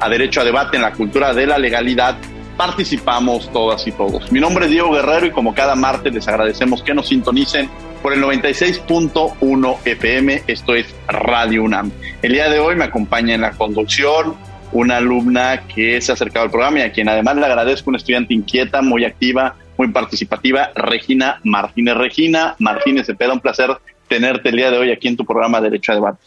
a Derecho a Debate en la Cultura de la Legalidad. Participamos todas y todos. Mi nombre es Diego Guerrero y como cada martes les agradecemos que nos sintonicen por el 96.1 FM, esto es Radio UNAM. El día de hoy me acompaña en la conducción una alumna que se ha acercado al programa y a quien además le agradezco, una estudiante inquieta, muy activa, muy participativa, Regina Martínez. Regina Martínez Cepeda, un placer tenerte el día de hoy aquí en tu programa Derecho a Debate.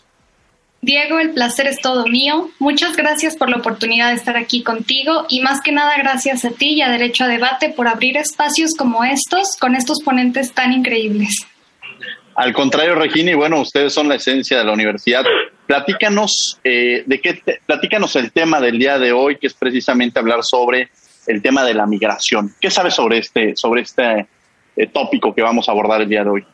Diego, el placer es todo mío. Muchas gracias por la oportunidad de estar aquí contigo y más que nada gracias a ti y a Derecho a Debate por abrir espacios como estos con estos ponentes tan increíbles. Al contrario, Regina, y bueno, ustedes son la esencia de la universidad. Platícanos eh, de qué platícanos el tema del día de hoy, que es precisamente hablar sobre el tema de la migración. ¿Qué sabes sobre este sobre este eh, tópico que vamos a abordar el día de hoy?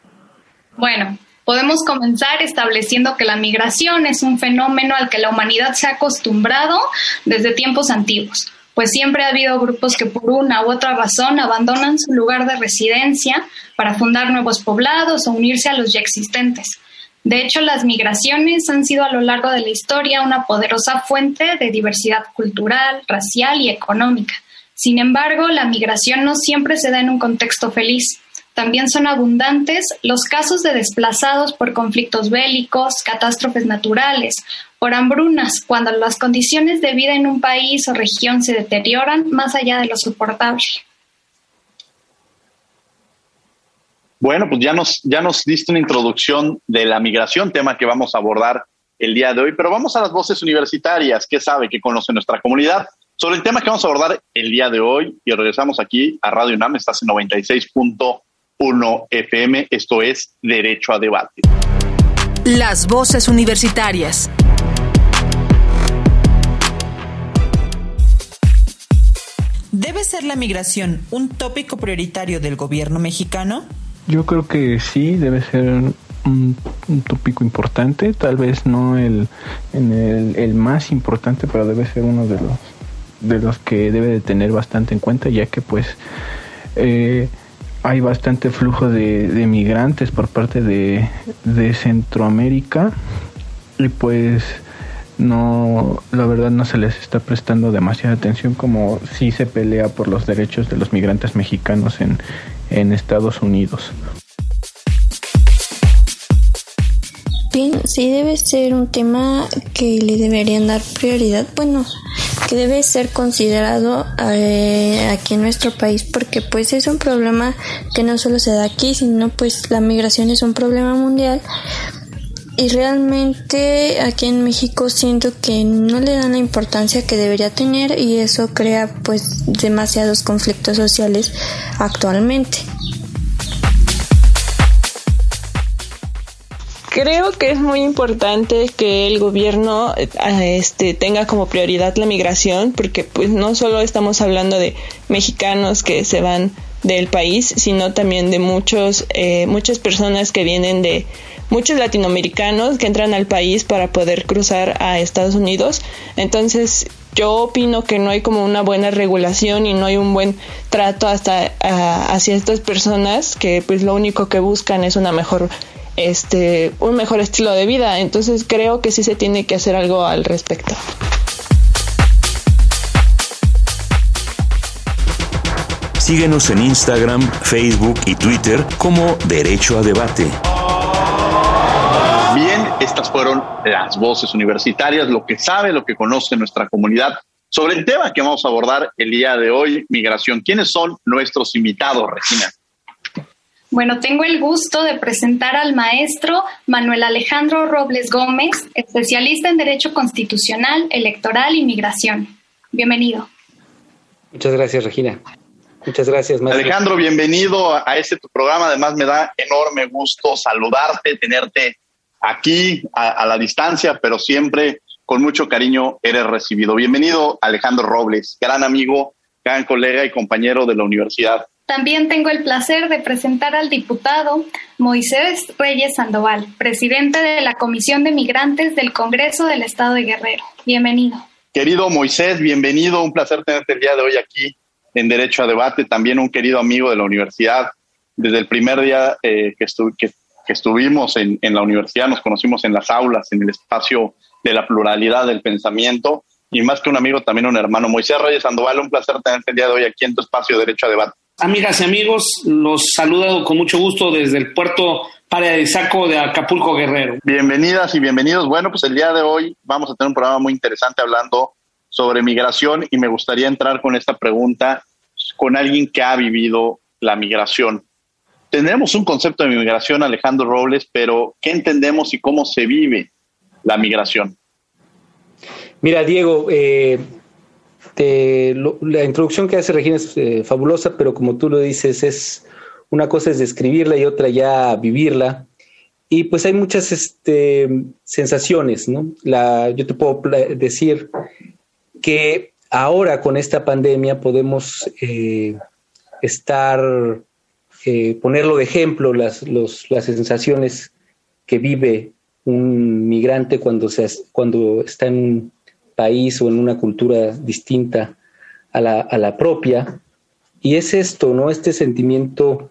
Bueno, Podemos comenzar estableciendo que la migración es un fenómeno al que la humanidad se ha acostumbrado desde tiempos antiguos, pues siempre ha habido grupos que por una u otra razón abandonan su lugar de residencia para fundar nuevos poblados o unirse a los ya existentes. De hecho, las migraciones han sido a lo largo de la historia una poderosa fuente de diversidad cultural, racial y económica. Sin embargo, la migración no siempre se da en un contexto feliz. También son abundantes los casos de desplazados por conflictos bélicos, catástrofes naturales, por hambrunas, cuando las condiciones de vida en un país o región se deterioran más allá de lo soportable. Bueno, pues ya nos, ya nos diste una introducción de la migración, tema que vamos a abordar el día de hoy, pero vamos a las voces universitarias, ¿qué sabe, qué conoce nuestra comunidad? Sobre el tema que vamos a abordar el día de hoy, y regresamos aquí a Radio UNAM, estás en 96.1 1 FM. Esto es Derecho a Debate. Las voces universitarias. ¿Debe ser la migración un tópico prioritario del gobierno mexicano? Yo creo que sí, debe ser un, tópico importante, tal vez no el, el, más importante, pero debe ser uno de los, de los que debe de tener bastante en cuenta, ya que pues eh, hay bastante flujo de, migrantes por parte de, Centroamérica y pues no, la verdad no se les está prestando demasiada atención como si se pelea por los derechos de los migrantes mexicanos en, en Estados Unidos. Bien, sí debe ser un tema que le deberían dar prioridad. Bueno, que debe ser considerado eh, aquí en nuestro país porque pues es un problema que no solo se da aquí sino pues la migración es un problema mundial y realmente aquí en México siento que no le dan la importancia que debería tener y eso crea pues demasiados conflictos sociales actualmente. Creo que es muy importante que el gobierno eh, este, tenga como prioridad la migración, porque pues no solo estamos hablando de mexicanos que se van del país, sino también de muchos, eh, muchas personas que vienen de muchos latinoamericanos que entran al país para poder cruzar a Estados Unidos. Entonces, yo opino que no hay como una buena regulación y no hay un buen trato hasta hacia estas personas que pues lo único que buscan es una mejor este, un mejor estilo de vida. Entonces creo que sí se tiene que hacer algo al respecto. Síguenos en Instagram, Facebook y Twitter como Derecho a Debate. Bien, estas fueron las voces universitarias, lo que sabe, lo que conoce nuestra comunidad sobre el tema que vamos a abordar el día de hoy, migración. ¿Quiénes son nuestros invitados, Regina? Bueno, tengo el gusto de presentar al maestro Manuel Alejandro Robles Gómez, especialista en Derecho Constitucional, Electoral y Migración. Bienvenido. Muchas gracias, Regina. Muchas gracias, maestro. Alejandro, bienvenido a este tu programa. Además, me da enorme gusto saludarte, tenerte aquí a, la distancia, pero siempre con mucho cariño eres recibido. Bienvenido, Alejandro Robles, gran amigo, gran colega y compañero de la universidad. También tengo el placer de presentar al diputado Moisés Reyes Sandoval, presidente de la Comisión de Migrantes del Congreso del Estado de Guerrero. Bienvenido. Querido Moisés, bienvenido. Un placer tenerte el día de hoy aquí en Derecho a Debate. También un querido amigo de la universidad. Desde el primer día eh, que, que, estuvimos en, en la universidad, nos conocimos en las aulas, en el espacio de la pluralidad del pensamiento y más que un amigo, también un hermano. Moisés Reyes Sandoval, un placer tenerte el día de hoy aquí en tu espacio Derecho a Debate. Amigas y amigos, los saludo con mucho gusto desde el puerto Saco de Acapulco Guerrero. Bienvenidas y bienvenidos. Bueno, pues el día de hoy vamos a tener un programa muy interesante hablando sobre migración y me gustaría entrar con esta pregunta con alguien que ha vivido la migración. Tenemos un concepto de migración, Alejandro Robles, pero ¿qué entendemos y cómo se vive la migración? Mira, Diego, eh, la introducción que hace Regina es eh, fabulosa, pero como tú lo dices, es una cosa es describirla y otra ya vivirla. Y pues hay muchas este, sensaciones, ¿no? Yo te puedo decir que ahora con esta pandemia podemos eh, estar, ponerlo de ejemplo, las, las sensaciones que vive un migrante cuando, se, cuando está en país o en una cultura distinta a la, a la propia. Y es esto, ¿no? Este sentimiento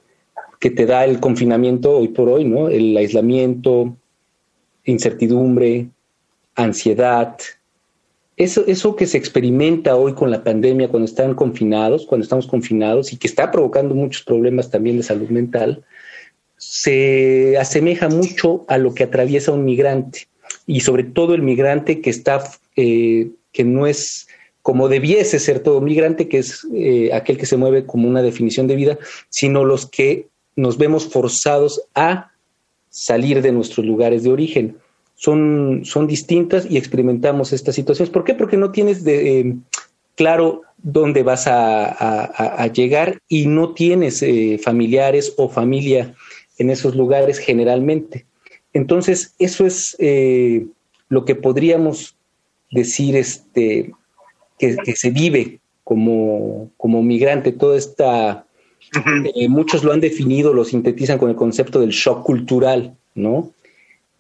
que te da el confinamiento hoy por hoy, ¿no? El aislamiento, incertidumbre, ansiedad. Eso, eso que se experimenta hoy con la pandemia, cuando están confinados, cuando estamos confinados y que está provocando muchos problemas también de salud mental, se asemeja mucho a lo que atraviesa un migrante y sobre todo el migrante que está, eh, que no es como debiese ser todo migrante, que es eh, aquel que se mueve como una definición de vida, sino los que nos vemos forzados a salir de nuestros lugares de origen. Son, son distintas y experimentamos estas situaciones. ¿Por qué? Porque no tienes eh, claro dónde vas a, llegar y no tienes familiares o familia en esos lugares generalmente. Entonces, eso es lo que podríamos decir este, que, se vive como, como, migrante, toda esta... Eh, muchos lo han definido, lo sintetizan con el concepto del shock cultural, ¿no?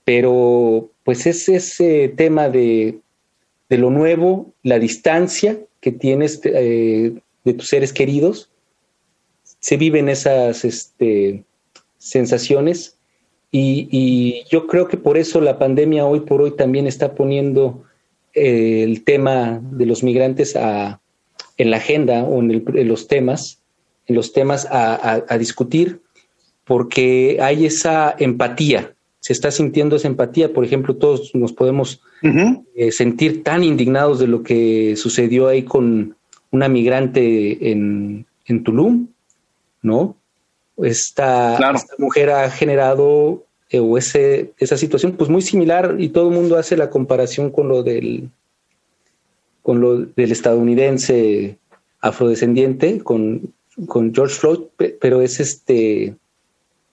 Pero pues es ese tema de, de lo nuevo, la distancia que tienes eh, de tus seres queridos, se viven esas, este, sensaciones y, yo creo que por eso la pandemia hoy por hoy también está poniendo eh, el tema de los migrantes en la agenda o en, los temas, en los temas a, discutir, porque hay esa empatía, se está sintiendo esa empatía. Por ejemplo, todos nos podemos eh, sentir tan indignados de lo que sucedió ahí con una migrante en, en Tulum, ¿no? esta, mujer ha generado eh, o ese, esa situación pues muy similar y todo el mundo hace la comparación con lo del con lo del estadounidense afrodescendiente con, con George Floyd pero es este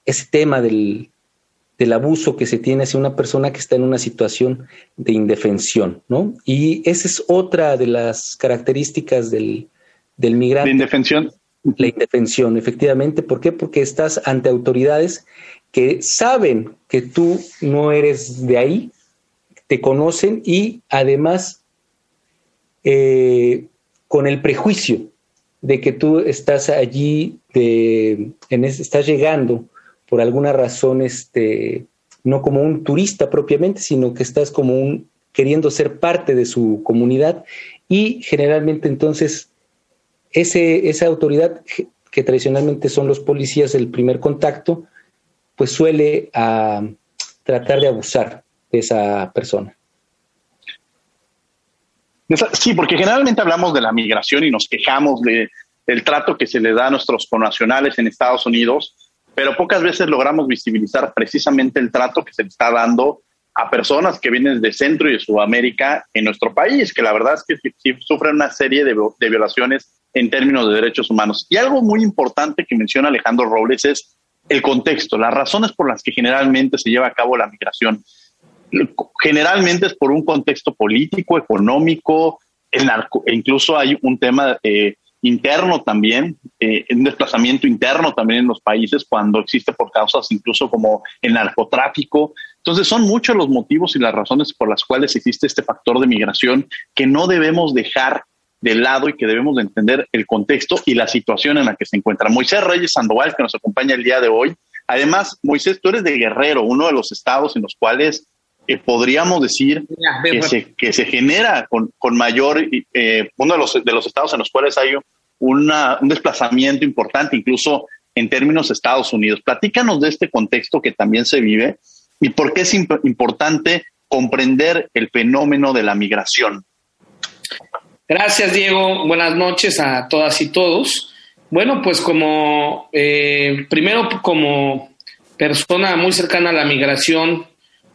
ese tema del, del abuso que se tiene hacia una persona que está en una situación de indefensión, ¿no? Y esa es otra de las características del, del migrante. De indefensión. La indefensión, efectivamente. ¿Por qué? Porque estás ante autoridades que saben que tú no eres de ahí, te conocen y además eh, con el prejuicio de que tú estás allí, de, estás llegando por alguna razón, este, no como un turista propiamente, sino que estás como un queriendo ser parte de su comunidad y generalmente entonces ese, esa autoridad que tradicionalmente son los policías el primer contacto, pues suele ah, tratar de abusar de esa persona. Sí, porque generalmente hablamos de la migración y nos quejamos de, del trato que se le da a nuestros connacionales en Estados Unidos, pero pocas veces logramos visibilizar precisamente el trato que se le está dando a personas que vienen de Centro y de Sudamérica en nuestro país, que la verdad es que sufren una serie de, de violaciones en términos de derechos humanos. Y algo muy importante que menciona Alejandro Robles es el contexto, las razones por las que generalmente se lleva a cabo la migración. Generalmente es por un contexto político, económico, el narco, e incluso hay un tema eh, interno también, eh, un desplazamiento interno también en los países cuando existe por causas incluso como el narcotráfico. Entonces son muchos los motivos y las razones por las cuales existe este factor de migración que no debemos dejar de lado y que debemos de entender el contexto y la situación en la que se encuentra. Moisés Reyes Sandoval, que nos acompaña el día de hoy. Además, Moisés, tú eres de Guerrero, uno de los estados en los cuales eh, podríamos decir que se, que se genera con, con mayor, eh, uno de los, de los estados en los cuales hay una, un desplazamiento importante, incluso en términos de Estados Unidos. Platícanos de este contexto que también se vive y por qué es importante comprender el fenómeno de la migración. Gracias, Diego. Buenas noches a todas y todos. Bueno, pues como eh, primero como persona muy cercana a la migración,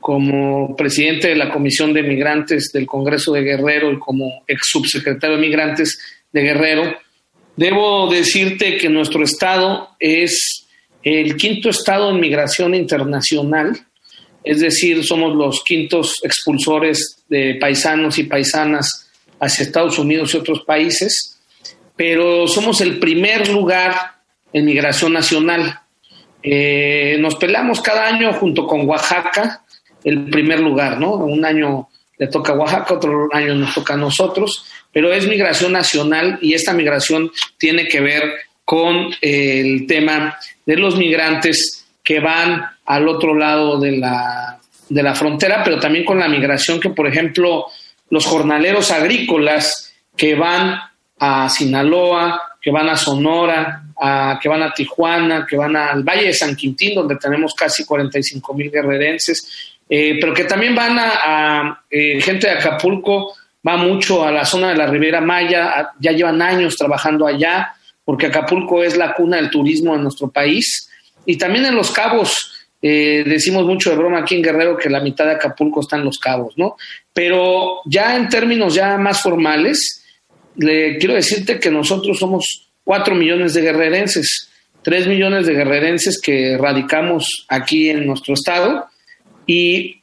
como presidente de la Comisión de Migrantes del Congreso de Guerrero y como ex subsecretario de Migrantes de Guerrero, debo decirte que nuestro estado es el quinto estado en migración internacional, es decir, somos los quintos expulsores de paisanos y paisanas hacia Estados Unidos y otros países, pero somos el primer lugar en migración nacional. Eh, nos pelamos cada año junto con Oaxaca, el primer lugar, ¿no? Un año le toca a Oaxaca, otro año nos toca a nosotros, pero es migración nacional y esta migración tiene que ver con eh, el tema de los migrantes que van al otro lado de la, de la frontera, pero también con la migración que, por ejemplo, los jornaleros agrícolas que van a Sinaloa, que van a Sonora, a, que van a Tijuana, que van al Valle de San Quintín, donde tenemos casi 45 mil guerrerenses, eh, pero que también van a, eh, gente de Acapulco, va mucho a la zona de la Riviera Maya, ya llevan años trabajando allá, porque Acapulco es la cuna del turismo en nuestro país, y también en Los Cabos, eh, decimos mucho de broma aquí en Guerrero que la mitad de Acapulco está en Los Cabos, ¿no? Pero ya en términos ya más formales, le quiero decirte que nosotros somos cuatro millones de guerrerenses, tres millones de guerrerenses que radicamos aquí en nuestro estado y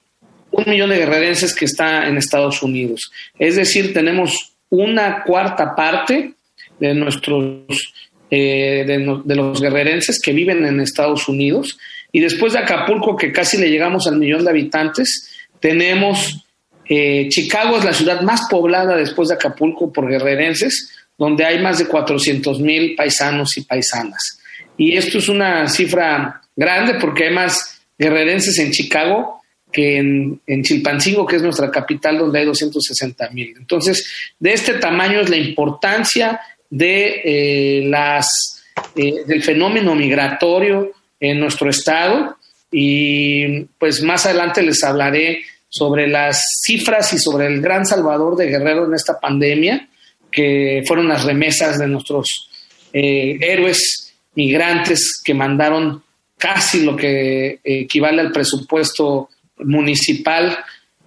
un millón de guerrerenses que está en Estados Unidos. Es decir, tenemos una cuarta parte de nuestros eh, de, los guerrerenses que viven en Estados Unidos. Y después de Acapulco, que casi le llegamos al millón de habitantes, tenemos eh, Chicago es la ciudad más poblada después de Acapulco por guerrerenses, donde hay más de 400 mil paisanos y paisanas. Y esto es una cifra grande porque hay más guerrerenses en Chicago que en, Chilpancingo, que es nuestra capital, donde hay 260 mil. Entonces, de este tamaño es la importancia de eh, las, eh, del fenómeno migratorio en nuestro estado y pues más adelante les hablaré sobre las cifras y sobre el gran salvador de Guerrero en esta pandemia, que fueron las remesas de nuestros eh, héroes migrantes que mandaron casi lo que equivale al presupuesto municipal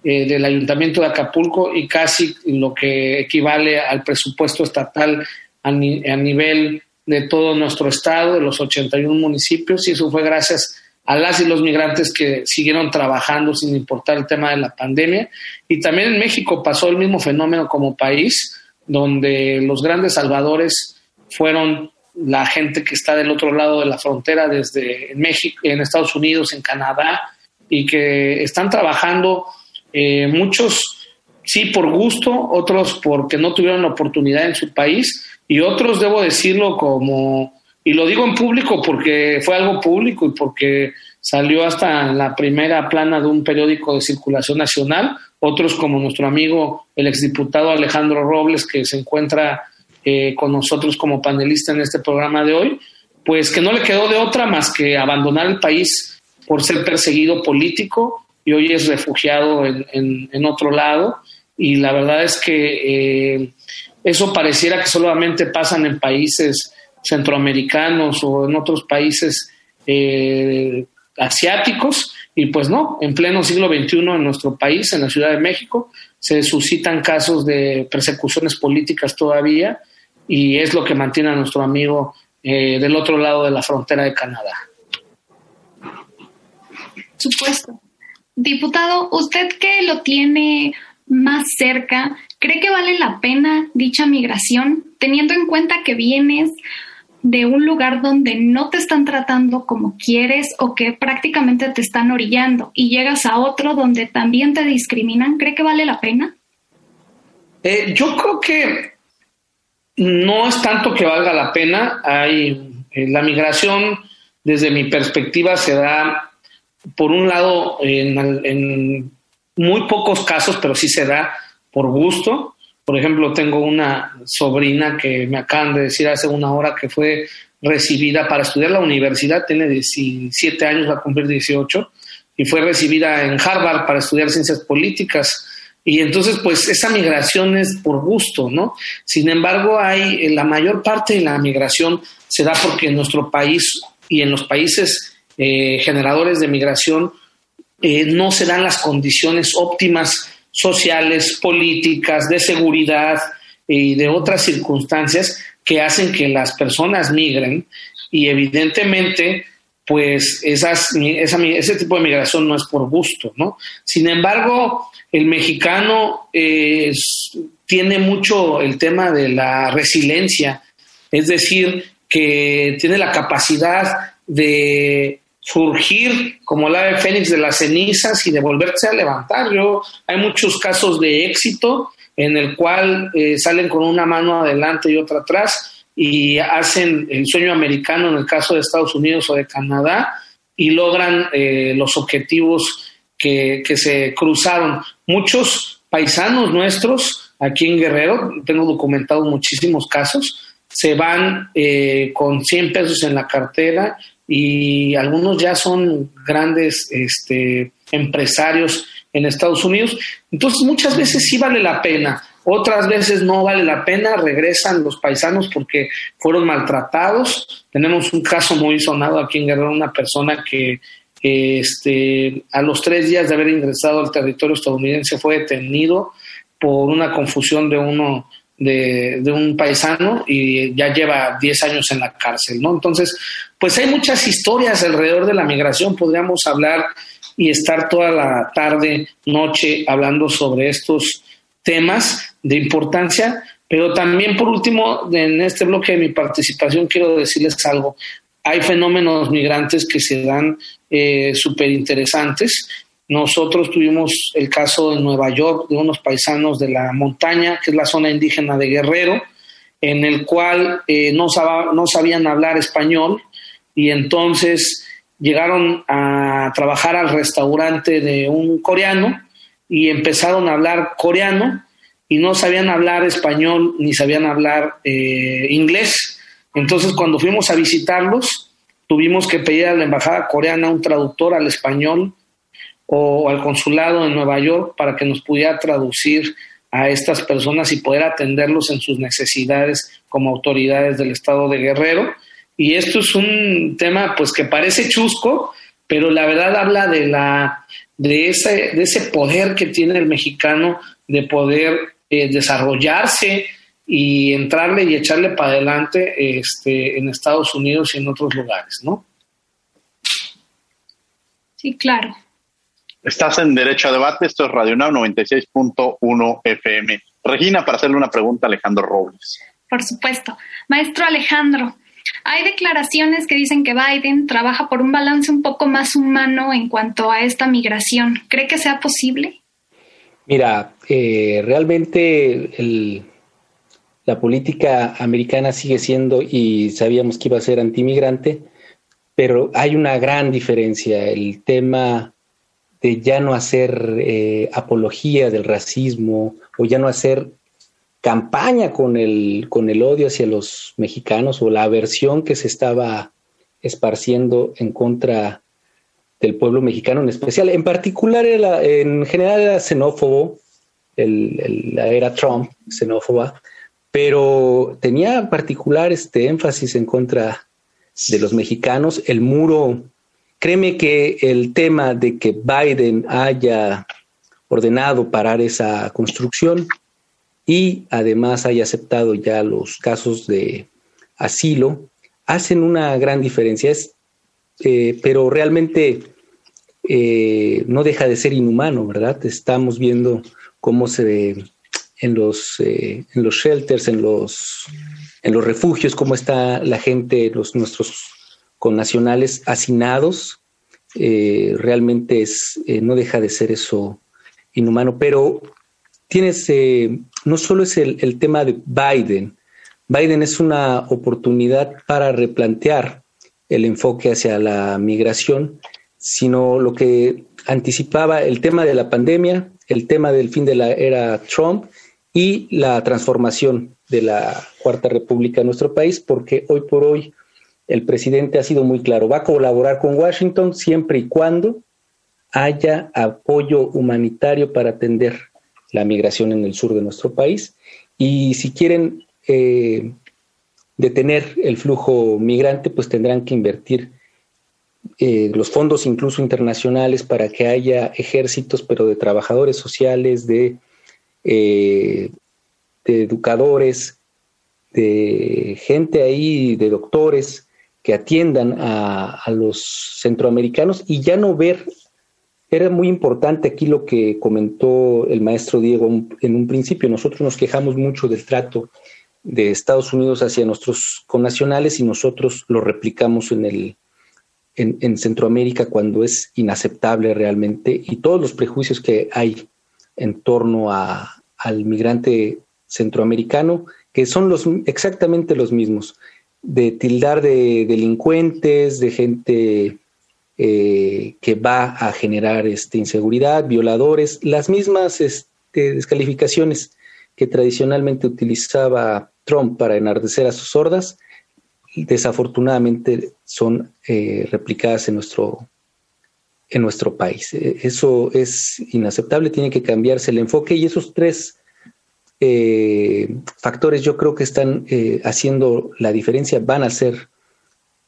eh, del Ayuntamiento de Acapulco y casi lo que equivale al presupuesto estatal a, a nivel de todo nuestro estado, de los 81 municipios, y eso fue gracias a las y los migrantes que siguieron trabajando sin importar el tema de la pandemia. Y también en México pasó el mismo fenómeno como país, donde los grandes salvadores fueron la gente que está del otro lado de la frontera, desde México, en Estados Unidos, en Canadá, y que están trabajando eh, muchos, sí, por gusto, otros porque no tuvieron oportunidad en su país, y otros, debo decirlo, como y lo digo en público porque fue algo público y porque salió hasta la primera plana de un periódico de circulación nacional. Otros como nuestro amigo, el exdiputado Alejandro Robles, que se encuentra eh, con nosotros como panelista en este programa de hoy, pues que no le quedó de otra más que abandonar el país por ser perseguido político y hoy es refugiado en, en otro lado. y la verdad es que eh, eso pareciera que solamente pasan en países centroamericanos o en otros países eh, asiáticos y pues no, en pleno siglo XXI en nuestro país, en la Ciudad de México, se suscitan casos de persecuciones políticas todavía y es lo que mantiene a nuestro amigo eh, del otro lado de la frontera de Canadá. Supuesto. Diputado, usted que lo tiene más cerca, ¿cree que vale la pena dicha migración, teniendo en cuenta que vienes de un lugar donde no te están tratando como quieres o que prácticamente te están orillando y llegas a otro donde también te discriminan? ¿Cree que vale la pena? Eh, yo creo que no es tanto que valga la pena. Hay eh, la migración, desde mi perspectiva, se da por un lado en, muy pocos casos, pero sí se da por gusto. Por ejemplo, tengo una sobrina que me acaban de decir hace una hora que fue recibida para estudiar la universidad, tiene 17 años, va a cumplir 18, y fue recibida en Harvard para estudiar ciencias políticas. Y entonces, pues esa migración es por gusto, ¿no? Sin embargo, hay la mayor parte de la migración se da porque en nuestro país y en los países eh, generadores de migración eh, no se dan las condiciones óptimas sociales, políticas, de seguridad y de otras circunstancias que hacen que las personas migren y evidentemente pues esas, ese tipo de migración no es por gusto, ¿no? Sin embargo, el mexicano eh, tiene mucho el tema de la resiliencia, es decir, que tiene la capacidad de surgir como la ave fénix de las cenizas y de volverse a levantar. Yo, hay muchos casos de éxito en el cual eh, salen con una mano adelante y otra atrás y hacen el sueño americano en el caso de Estados Unidos o de Canadá y logran eh, los objetivos que, que se cruzaron. Muchos paisanos nuestros aquí en Guerrero, tengo documentados muchísimos casos, se van eh, con 100 pesos en la cartera y algunos ya son grandes este, empresarios en Estados Unidos. Entonces muchas veces sí vale la pena, otras veces no vale la pena, regresan los paisanos porque fueron maltratados. Tenemos un caso muy sonado aquí en Guerrero, una persona que este, a los tres días de haber ingresado al territorio estadounidense fue detenido por una confusión de uno de, un paisano y ya lleva 10 años en la cárcel, ¿no? Entonces, pues hay muchas historias alrededor de la migración, podríamos hablar y estar toda la tarde, noche hablando sobre estos temas de importancia, pero también por último, en este bloque de mi participación quiero decirles algo. Hay fenómenos migrantes que se dan eh, súper interesantes nosotros tuvimos el caso en Nueva York de unos paisanos de la montaña, que es la zona indígena de Guerrero, en el cual eh, no, no sabían hablar español y entonces llegaron a trabajar al restaurante de un coreano y empezaron a hablar coreano y no sabían hablar español ni sabían hablar eh, inglés. Entonces cuando fuimos a visitarlos, tuvimos que pedir a la embajada coreana un traductor al español o al consulado en Nueva York para que nos pudiera traducir a estas personas y poder atenderlos en sus necesidades como autoridades del estado de Guerrero. Y esto es un tema pues que parece chusco, pero la verdad habla de la de ese, de ese poder que tiene el mexicano de poder eh, desarrollarse y entrarle y echarle para adelante este, en Estados Unidos y en otros lugares, ¿no? Sí, claro. Estás en Derecho a Debate, esto es Radio Now 96.1 FM. Regina, para hacerle una pregunta a Alejandro Robles. Por supuesto. Maestro Alejandro, hay declaraciones que dicen que Biden trabaja por un balance un poco más humano en cuanto a esta migración. ¿Cree que sea posible? Mira, eh, realmente la política americana sigue siendo, y sabíamos que iba a ser antimigrante, pero hay una gran diferencia. El tema de ya no hacer eh, apología del racismo o ya no hacer campaña con el, con el odio hacia los mexicanos o la aversión que se estaba esparciendo en contra del pueblo mexicano en especial. En particular, en general era xenófobo, la era Trump, xenófoba, pero tenía particular este énfasis en contra de los mexicanos. El muro, créeme que el tema de que Biden haya ordenado parar esa construcción y además haya aceptado ya los casos de asilo, hacen una gran diferencia. Es, eh, pero realmente eh, no deja de ser inhumano, ¿verdad? Estamos viendo cómo se en los, eh, en los shelters, en los, en los refugios, cómo está la gente, los nuestros connacionales hacinados. Eh, realmente es, eh, no deja de ser eso inhumano, pero tienes, no solo es el tema de Biden, Biden es una oportunidad para replantear el enfoque hacia la migración, sino lo que anticipaba el tema de la pandemia, el tema del fin de la era Trump y la transformación de la Cuarta República en nuestro país, porque hoy por hoy el presidente ha sido muy claro, va a colaborar con Washington siempre y cuando haya apoyo humanitario para atender la migración en el sur de nuestro país. Y si quieren eh, detener el flujo migrante, pues tendrán que invertir eh, los fondos incluso internacionales para que haya ejércitos, pero de trabajadores sociales, de, eh, de educadores, de gente ahí, de doctores que atiendan a, los centroamericanos y ya no ver, era muy importante aquí lo que comentó el maestro Diego en un principio, nosotros nos quejamos mucho del trato de Estados Unidos hacia nuestros connacionales y nosotros lo replicamos en el, en, Centroamérica cuando es inaceptable realmente y todos los prejuicios que hay en torno a, al migrante centroamericano, que son los, exactamente los mismos, de tildar de delincuentes, de gente eh, que va a generar este, inseguridad, violadores, las mismas este, descalificaciones que tradicionalmente utilizaba Trump para enardecer a sus hordas, desafortunadamente son eh, replicadas en nuestro, en nuestro país. E, eso es inaceptable, tiene que cambiarse el enfoque y esos tres eh, factores yo creo que están eh, haciendo la diferencia, van a ser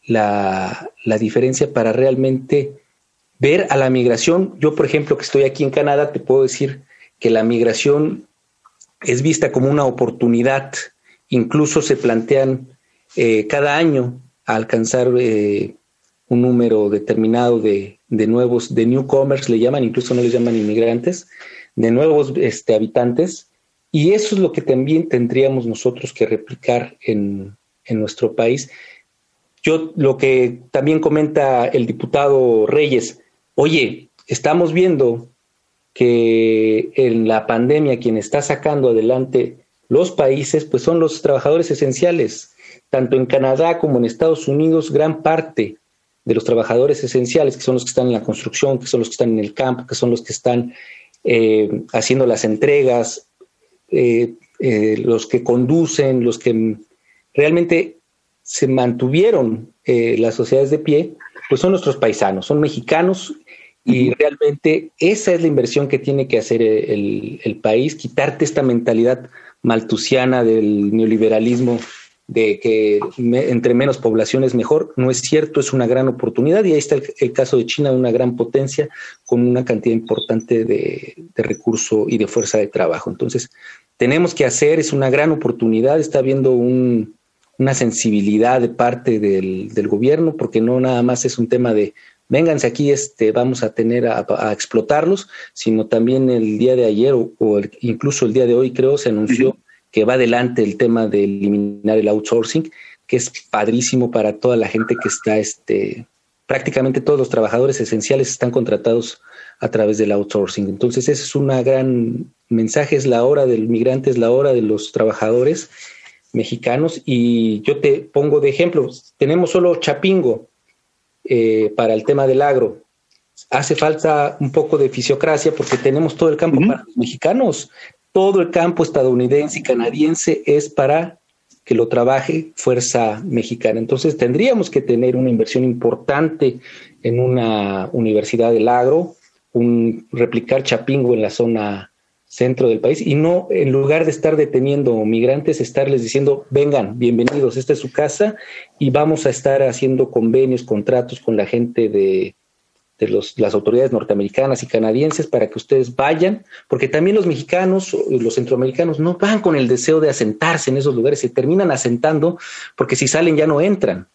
la, la, diferencia para realmente ver a la migración. Yo, por ejemplo, que estoy aquí en Canadá, te puedo decir que la migración es vista como una oportunidad. Incluso se plantean eh, cada año alcanzar eh, un número determinado de, nuevos, de newcomers, le llaman, incluso no les llaman inmigrantes, de nuevos este, habitantes. Y eso es lo que también tendríamos nosotros que replicar en, en nuestro país. Yo lo que también comenta el diputado Reyes, oye, estamos viendo que en la pandemia quien está sacando adelante los países, pues son los trabajadores esenciales tanto en Canadá como en Estados Unidos, gran parte de los trabajadores esenciales, que son los que están en la construcción, que son los que están en el campo, que son los que están eh, haciendo las entregas, eh, eh, los que conducen, los que realmente se mantuvieron las sociedades de pie, pues son nuestros paisanos, son mexicanos y realmente esa es la inversión que tiene que hacer el, el país, quitarte esta mentalidad maltusiana del neoliberalismo de que entre menos poblaciones mejor. No es cierto, es una gran oportunidad y ahí está el, caso de China, una gran potencia con una cantidad importante de, de recurso y de fuerza de trabajo. Entonces, tenemos que hacer, es una gran oportunidad, está habiendo una sensibilidad de parte del, del, gobierno, porque no nada más es un tema de vénganse aquí, este, vamos a tener a, explotarlos, sino también el día de ayer o, incluso el día de hoy creo se anunció que va adelante el tema de eliminar el outsourcing, que es padrísimo para toda la gente que está, este, prácticamente todos los trabajadores esenciales están contratados a través del outsourcing. Entonces, ese es un gran mensaje, es la hora del migrante, es la hora de los trabajadores mexicanos. Y yo te pongo de ejemplo, tenemos solo Chapingo eh, para el tema del agro. Hace falta un poco de fisiocracia porque tenemos todo el campo para los mexicanos todo el campo estadounidense y canadiense es para que lo trabaje fuerza mexicana. Entonces tendríamos que tener una inversión importante en una universidad del agro, un replicar Chapingo en la zona centro del país y no, en lugar de estar deteniendo migrantes, estarles diciendo, vengan, bienvenidos, esta es su casa y vamos a estar haciendo convenios, contratos con la gente de, de los, las autoridades norteamericanas y canadienses para que ustedes vayan, porque también los mexicanos, los centroamericanos no van con el deseo de asentarse en esos lugares, se terminan asentando porque si salen ya no entran.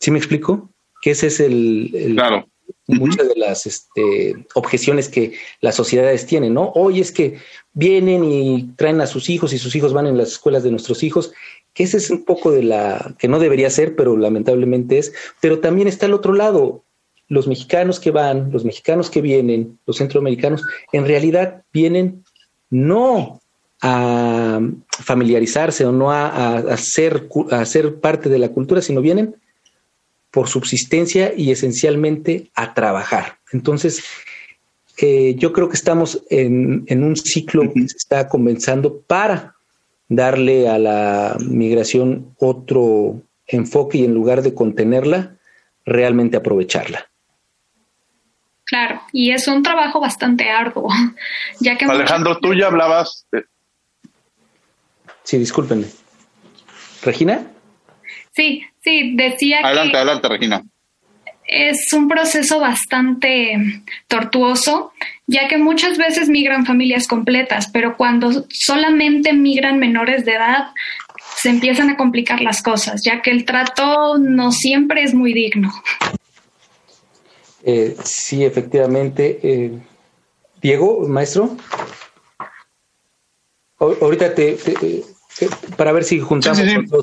¿Sí me explico? Que ese es el, claro muchas de las este, objeciones que las sociedades tienen, ¿no? Hoy es que vienen y traen a sus hijos y sus hijos van en las escuelas de nuestros hijos, que ese es un poco de la, que no debería ser, pero lamentablemente es, pero también está el otro lado, los mexicanos que van, los mexicanos que vienen, los centroamericanos, en realidad vienen no a familiarizarse o no a, a, ser, a ser parte de la cultura, sino vienen por subsistencia y esencialmente a trabajar. Entonces, eh, yo creo que estamos en, un ciclo que se está comenzando para darle a la migración otro enfoque y en lugar de contenerla, realmente aprovecharla. Claro, y es un trabajo bastante arduo, ya que... Alejandro, tú ya hablabas... Sí, discúlpenme. ¿Regina? Sí, sí, decía que... Adelante, adelante, Regina. Es un proceso bastante tortuoso, ya que muchas veces migran familias completas, pero cuando solamente migran menores de edad, se empiezan a complicar las cosas, ya que el trato no siempre es muy digno. Eh, sí, efectivamente. Eh, Diego, maestro. ahorita te, para ver si juntamos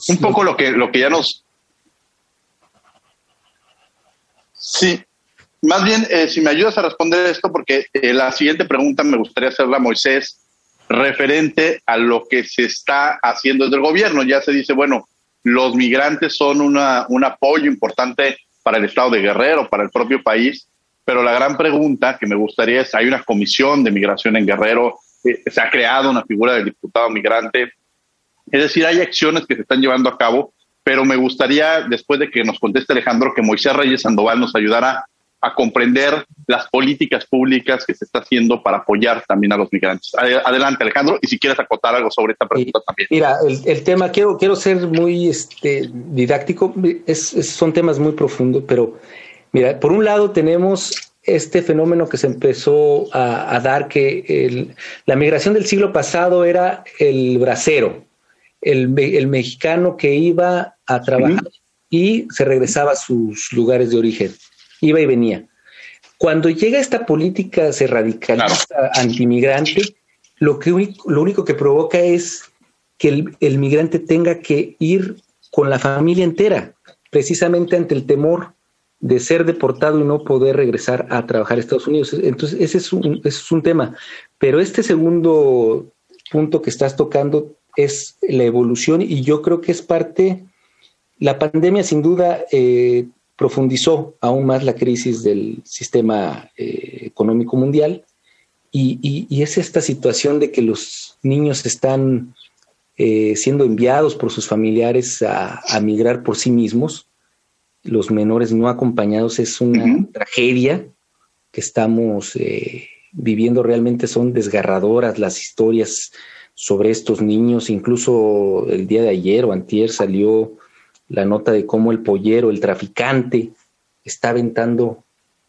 un poco lo que lo que ya nos sí más bien eh, si me ayudas a responder esto porque eh, la siguiente pregunta me gustaría hacerla a Moisés referente a lo que se está haciendo desde el gobierno ya se dice bueno los migrantes son una, un apoyo importante para el estado de Guerrero para el propio país pero la gran pregunta que me gustaría es hay una comisión de migración en Guerrero eh, se ha creado una figura del diputado migrante es decir, hay acciones que se están llevando a cabo, pero me gustaría, después de que nos conteste Alejandro, que Moisés Reyes Sandoval nos ayudara a comprender las políticas públicas que se está haciendo para apoyar también a los migrantes. Adelante, Alejandro, y si quieres acotar algo sobre esta pregunta también. Mira, el, tema, quiero, quiero ser muy este, didáctico, es, son temas muy profundos, pero mira, por un lado tenemos este fenómeno que se empezó a, dar, que la migración del siglo pasado era el bracero, el, mexicano que iba a trabajar y se regresaba a sus lugares de origen, iba y venía. Cuando llega esta política se radicaliza antimigrante, lo, que, lo único que provoca es que el, migrante tenga que ir con la familia entera, precisamente ante el temor de ser deportado y no poder regresar a trabajar a Estados Unidos. Entonces, ese es un, ese es un tema. Pero este segundo punto que estás tocando es la evolución y yo creo que es parte, la pandemia sin duda eh, profundizó aún más la crisis del sistema eh, económico mundial. Y, es esta situación de que los niños están eh, siendo enviados por sus familiares a, migrar por sí mismos, los menores no acompañados es una tragedia que estamos viviendo. Realmente son desgarradoras las historias sobre estos niños. Incluso el día de ayer o antier salió la nota de cómo el pollero, el traficante, está aventando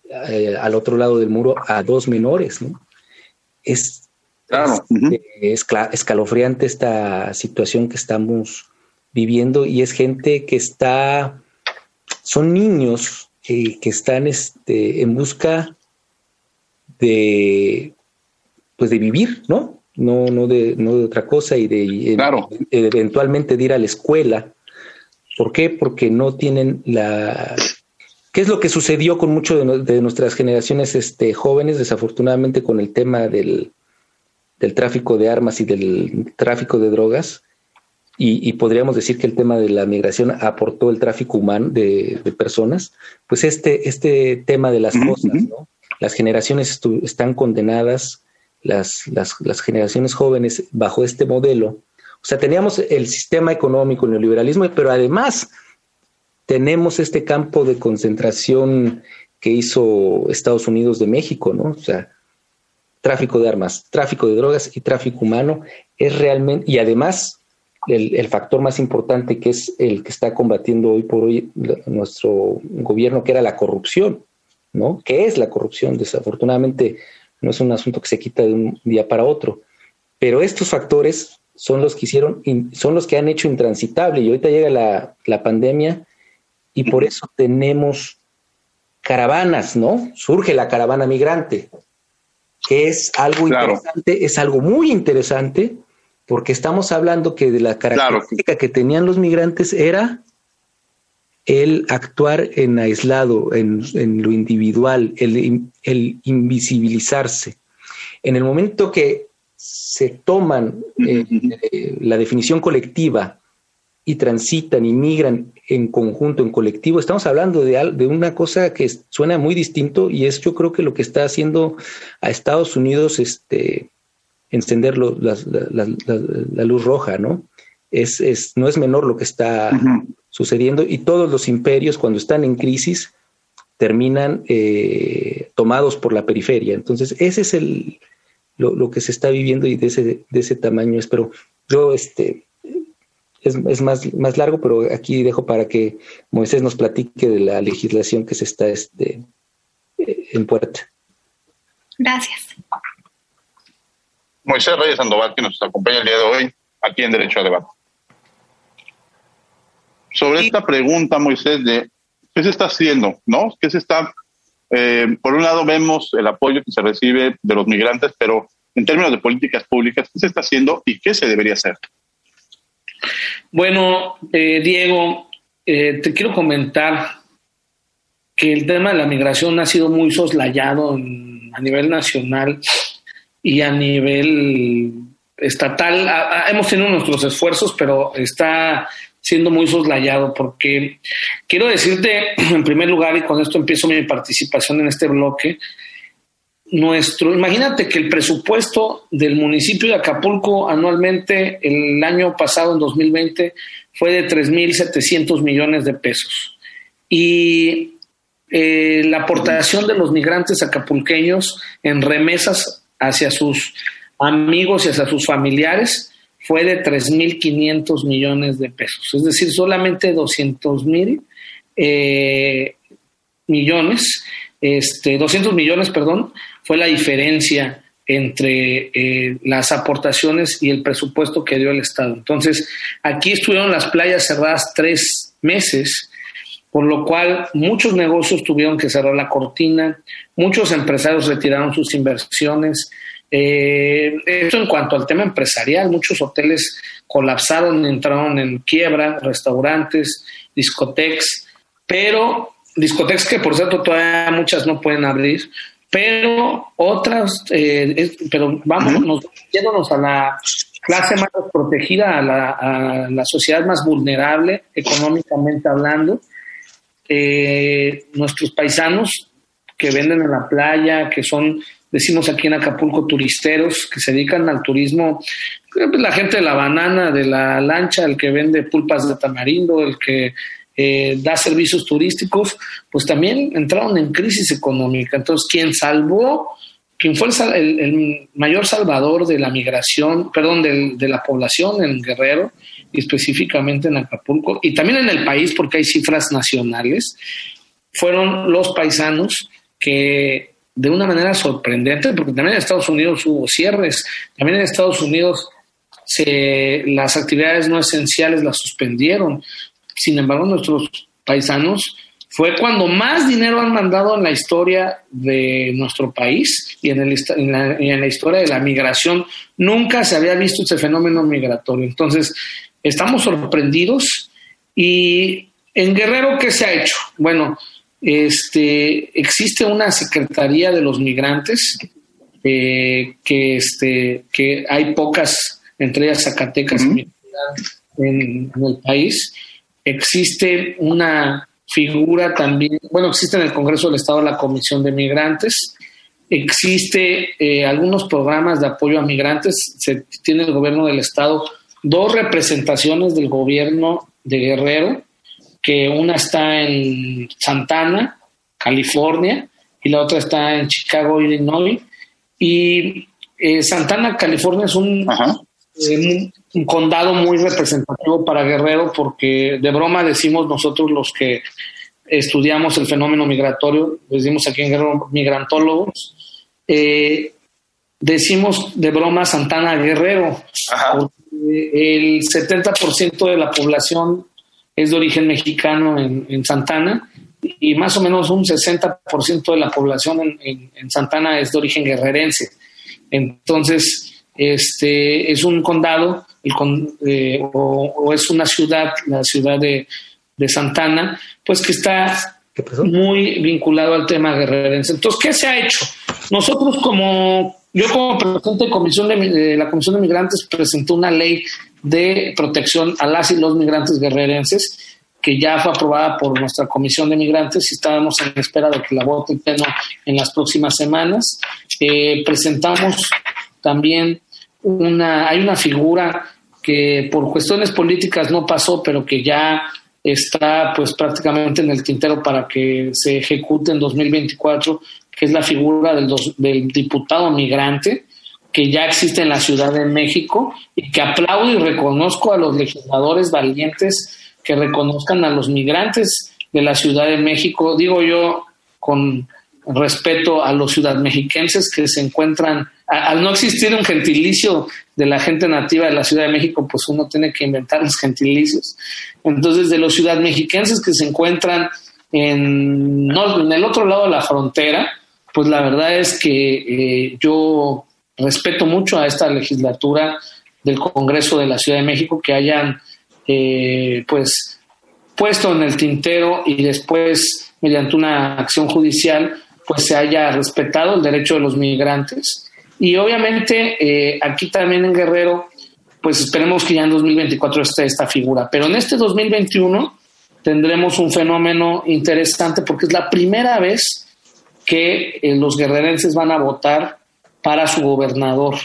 eh, al otro lado del muro a dos menores, ¿no? Es, es, escalofriante esta situación que estamos viviendo y es gente que está, son niños que están este, en busca de, pues de vivir, ¿no? no, no, de, no de otra cosa y de eventualmente de ir a la escuela. ¿Por qué? Porque no tienen la... ¿Qué es lo que sucedió con muchos de, nuestras generaciones este, jóvenes, desafortunadamente con el tema del, del tráfico de armas y del tráfico de drogas? Y, podríamos decir que el tema de la migración aportó el tráfico humano de, personas, pues este, este tema de las cosas, ¿no? Las generaciones están condenadas las, las, generaciones jóvenes bajo este modelo. O sea, teníamos el sistema económico, el neoliberalismo, pero además tenemos este campo de concentración que hizo Estados Unidos de México, ¿no? O sea, tráfico de armas, tráfico de drogas y tráfico humano es realmente, y además el, factor más importante que es el que está combatiendo hoy por hoy nuestro gobierno, que era la corrupción, ¿no? ¿Qué es la corrupción? Desafortunadamente no es un asunto que se quita de un día para otro, pero estos factores son los que hicieron, son los que han hecho intransitable y ahorita llega la, la pandemia y por eso tenemos caravanas, ¿no? Surge la caravana migrante, que es algo interesante, es algo muy interesante, porque estamos hablando que de la característica que tenían los migrantes era el actuar en aislado, en, lo individual, el, invisibilizarse. En el momento que se toman eh, eh, la definición colectiva y transitan y migran en conjunto, en colectivo, estamos hablando de, de una cosa que suena muy distinto y es yo creo que lo que está haciendo a Estados Unidos este, encender la, luz roja, ¿no? Es, es, no es menor lo que está sucediendo y todos los imperios cuando están en crisis terminan eh, tomados por la periferia. Entonces, ese es el, lo, lo, que se está viviendo y de ese, de ese tamaño es, pero yo este, es, más, más largo, pero aquí dejo para que Moisés nos platique de la legislación que se está este, eh, en puerta. Gracias. Moisés Reyes Sandoval, que nos acompaña el día de hoy aquí en Derecho a Debate. Sobre esta pregunta, Moisés, de qué se está haciendo, ¿no? ¿Qué se está, eh, por un lado vemos el apoyo que se recibe de los migrantes, pero en términos de políticas públicas, ¿qué se está haciendo y qué se debería hacer? Bueno, eh, Diego, eh, te quiero comentar que el tema de la migración ha sido muy soslayado a nivel nacional y a nivel estatal. hemos tenido nuestros esfuerzos, pero está siendo muy soslayado porque quiero decirte en primer lugar, y con esto empiezo mi participación en este bloque, nuestro, imagínate que el presupuesto del municipio de Acapulco anualmente el año pasado, en 2020, fue de 3.700 millones de pesos. Y eh, la aportación de los migrantes acapulqueños en remesas hacia sus amigos y hacia sus familiares fue de 3.500 millones de pesos. Es decir, solamente 200.000 eh, millones, este, 200 millones, perdón, fue la diferencia entre eh, las aportaciones y el presupuesto que dio el Estado. Entonces, aquí estuvieron las playas cerradas tres meses, por lo cual muchos negocios tuvieron que cerrar la cortina, muchos empresarios retiraron sus inversiones. Eh, esto en cuanto al tema empresarial, muchos hoteles colapsaron, entraron en quiebra, restaurantes, discotecas, pero discotecas que por cierto todavía muchas no pueden abrir, pero otras, eh, pero vamos, yéndonos a la clase más protegida, a la, a la sociedad más vulnerable económicamente hablando, eh, nuestros paisanos que venden en la playa, que son, decimos aquí en Acapulco, turisteros, que se dedican al turismo, pues, la gente de la banana, de la lancha, el que vende pulpas de tamarindo, el que eh, da servicios turísticos, pues también entraron en crisis económica. Entonces, quien salvó, quien fue el, mayor salvador de la migración, perdón, de la población en Guerrero, y específicamente en Acapulco, y también en el país, porque hay cifras nacionales, fueron los paisanos que de una manera sorprendente, porque también en Estados Unidos hubo cierres, también en Estados Unidos se, las actividades no esenciales las suspendieron, sin embargo, nuestros paisanos fue cuando más dinero han mandado en la historia de nuestro país y en, la, historia de la migración. Nunca se había visto ese fenómeno migratorio. Entonces, estamos sorprendidos. Y en Guerrero, ¿qué se ha hecho? Bueno, este, existe una Secretaría de los Migrantes, eh, que, este, que hay pocas, entre ellas Zacatecas, en, en el país. Existe una figura también, bueno, existe en el Congreso del Estado la Comisión de Migrantes, existe eh, algunos programas de apoyo a migrantes, se tiene el gobierno del Estado dos representaciones del gobierno de Guerrero, que una está en Santana, California, y la otra está en Chicago, Illinois, Y eh, Santana, California es un, eh, un, condado muy representativo para Guerrero porque de broma decimos nosotros los que estudiamos el fenómeno migratorio, decimos aquí en Guerrero migrantólogos, eh, decimos de broma Santana Guerrero, el 70% de la población es de origen mexicano en, Santana y más o menos un 60% de la población en, Santana es de origen guerrerense. Entonces, este es un condado eh, o, es una ciudad, la ciudad de, de Santana, pues que está muy vinculado al tema guerrerense. Entonces, ¿qué se ha hecho? Nosotros como, yo como presidente de, comisión de, la Comisión de Migrantes presenté una ley de protección a las y los migrantes guerrerenses que ya fue aprobada por nuestra Comisión de Migrantes y estábamos en espera de que la vote Pleno en las próximas semanas. Eh, presentamos también una, hay una figura que por cuestiones políticas no pasó, pero que ya está pues prácticamente en el tintero para que se ejecute en 2024, que es la figura del, del diputado migrante, que ya existe en la Ciudad de México y que aplaudo y reconozco a los legisladores valientes que reconozcan a los migrantes de la Ciudad de México, digo yo con respeto a los ciudad mexiquenses que se encuentran, al no existir un gentilicio de la gente nativa de la Ciudad de México, pues uno tiene que inventar los gentilicios. Entonces, de los ciudad mexiquenses que se encuentran en el otro lado de la frontera, pues la verdad es que eh, yo respeto mucho a esta legislatura del Congreso de la Ciudad de México que hayan eh, pues puesto en el tintero y después mediante una acción judicial pues se haya respetado el derecho de los migrantes. Y obviamente eh, aquí también en Guerrero, pues esperemos que ya en 2024 esté esta figura. Pero en este 2021 tendremos un fenómeno interesante porque es la primera vez que eh, los guerrerenses van a votar para su gobernador.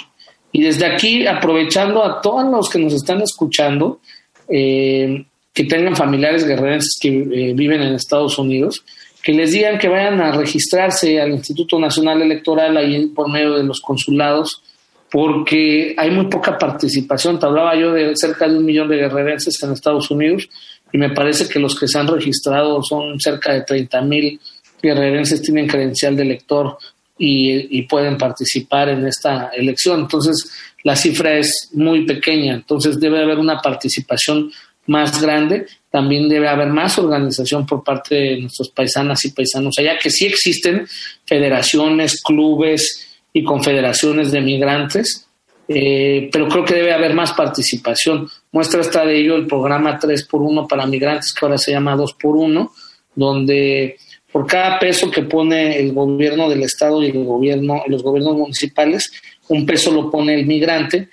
Y desde aquí, aprovechando a todos los que nos están escuchando, eh, que tengan familiares guerrerenses que viven en Estados Unidos, que les digan que vayan a registrarse al Instituto Nacional Electoral ahí por medio de los consulados, porque hay muy poca participación. Te hablaba yo de cerca de un millón de guerrerenses en Estados Unidos y me parece que los que se han registrado son cerca de 30 mil guerrerenses, tienen credencial de elector y, y pueden participar en esta elección. Entonces, la cifra es muy pequeña, entonces debe haber una participación más grande, también debe haber más organización por parte de nuestros paisanas y paisanos allá, que sí existen federaciones, clubes y confederaciones de migrantes, eh, pero creo que debe haber más participación. Muestra está de ello el programa 3x1 para migrantes, que ahora se llama 2x1, donde por cada peso que pone el gobierno del estado y el gobierno, los gobiernos municipales, un peso lo pone el migrante,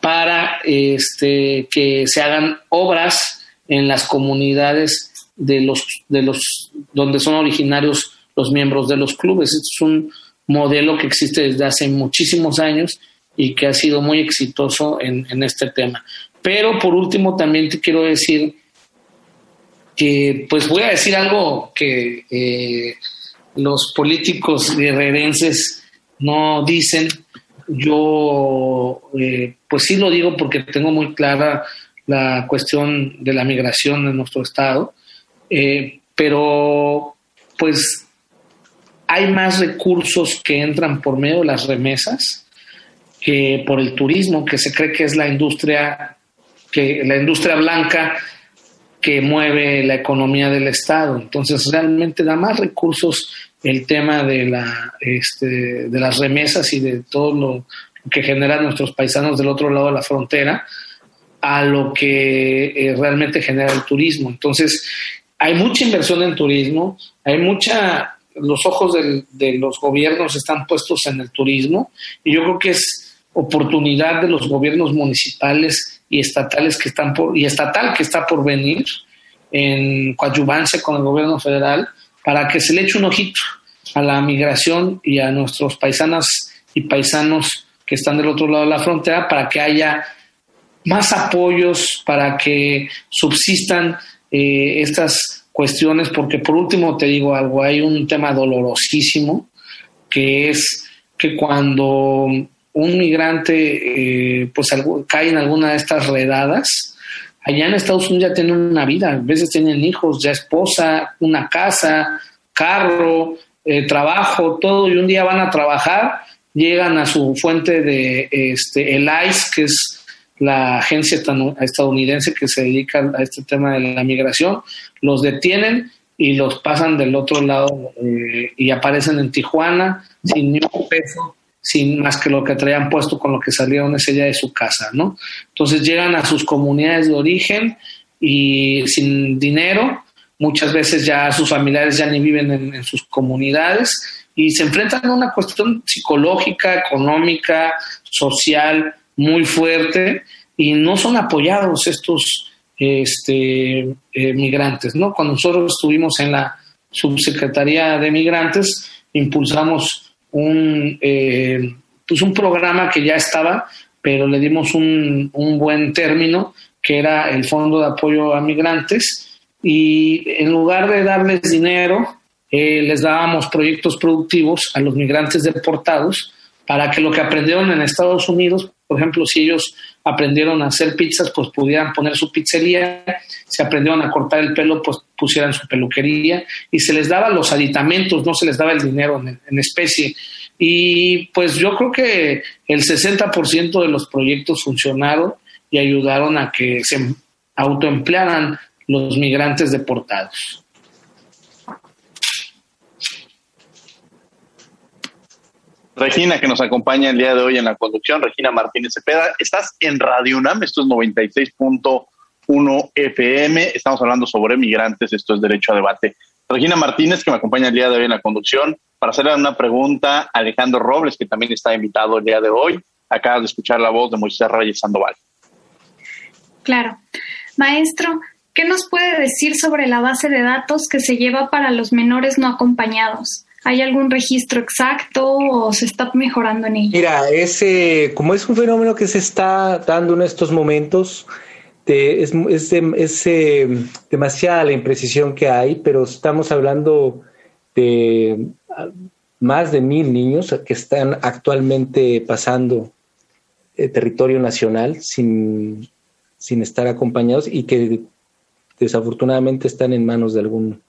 para este, que se hagan obras en las comunidades de los, de los, donde son originarios los miembros de los clubes. es un modelo que existe desde hace muchísimos años y que ha sido muy exitoso en, este tema. Pero por último también te quiero decir que pues voy a decir algo que eh, los políticos guerrerenses no dicen. Yo, eh, pues sí lo digo porque tengo muy clara la cuestión de la migración en nuestro estado, eh, pero pues hay más recursos que entran por medio de las remesas que por el turismo, que se cree que es la industria, que la industria blanca que mueve la economía del Estado. Entonces, realmente da más recursos el tema de, la, este, de las remesas y de todo lo que generan nuestros paisanos del otro lado de la frontera a lo que eh, realmente genera el turismo. Entonces, hay mucha inversión en turismo, hay mucha, los ojos de los gobiernos están puestos en el turismo y yo creo que es oportunidad de los gobiernos municipales y estatales que están por, y estatal que está por venir en coadyuvancia con el gobierno federal para que se le eche un ojito a la migración y a nuestros paisanas y paisanos que están del otro lado de la frontera para que haya más apoyos, para que subsistan eh, estas cuestiones, porque por último te digo algo, hay un tema dolorosísimo que es que cuando un migrante eh, pues cae en alguna de estas redadas, allá en Estados Unidos ya tienen una vida, a veces tienen hijos, ya esposa, una casa, carro, eh, trabajo, todo, y un día van a trabajar, llegan a su fuente de este, el ICE, que es la agencia estadounidense que se dedica a este tema de la migración, los detienen y los pasan del otro lado eh, y aparecen en Tijuana sin ni un peso sin más que lo que traían puesto con lo que salieron ese día de su casa, ¿no? Entonces llegan a sus comunidades de origen y sin dinero, muchas veces ya sus familiares ya ni viven en, sus comunidades y se enfrentan a una cuestión psicológica, económica, social muy fuerte y no son apoyados estos este, eh, migrantes, ¿no? Cuando nosotros estuvimos en la subsecretaría de migrantes, impulsamos un, eh, pues un programa que ya estaba, pero le dimos un, un buen término, que era el Fondo de Apoyo a Migrantes, y en lugar de darles dinero, eh, les dábamos proyectos productivos a los migrantes deportados para que lo que aprendieron en Estados Unidos, por ejemplo, si ellos aprendieron a hacer pizzas, pues pudieran poner su pizzería, si aprendieron a cortar el pelo, pues pusieran su peluquería y se les daba los aditamentos, no se les daba el dinero en, especie. Y pues yo creo que el 60% de los proyectos funcionaron y ayudaron a que se autoemplearan los migrantes deportados. Regina, que nos acompaña el día de hoy en la conducción, Regina Martínez Cepeda. Estás en Radio UNAM, esto es 96.1 FM. Estamos hablando sobre migrantes, esto es Derecho a Debate. Regina Martínez, que me acompaña el día de hoy en la conducción, para hacerle una pregunta a Alejandro Robles, que también está invitado el día de hoy. Acabas de escuchar la voz de Moisés Reyes Sandoval. Claro. Maestro, ¿qué nos puede decir sobre la base de datos que se lleva para los menores no acompañados? ¿Hay algún registro exacto o se está mejorando en ello? Mira, ese, como es un fenómeno que se está dando en estos momentos, es, es, eh, demasiada la imprecisión que hay, pero estamos hablando de ah, más de mil niños que están actualmente pasando el territorio nacional sin, sin estar acompañados y que desafortunadamente están en manos de algún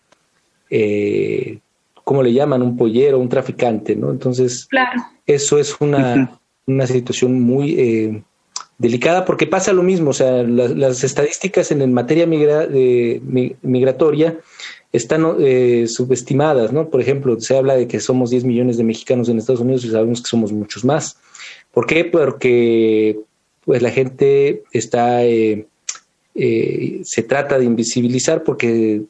eh, ¿cómo le llaman? Un pollero, un traficante, ¿no? Entonces, claro. eso es una, una situación muy eh, delicada porque pasa lo mismo, o sea, las, estadísticas en, materia de, migratoria están eh, subestimadas, ¿no? Por ejemplo, se habla de que somos 10 millones de mexicanos en Estados Unidos y sabemos que somos muchos más. ¿Por qué? Porque pues la gente está, eh, se trata de invisibilizar porque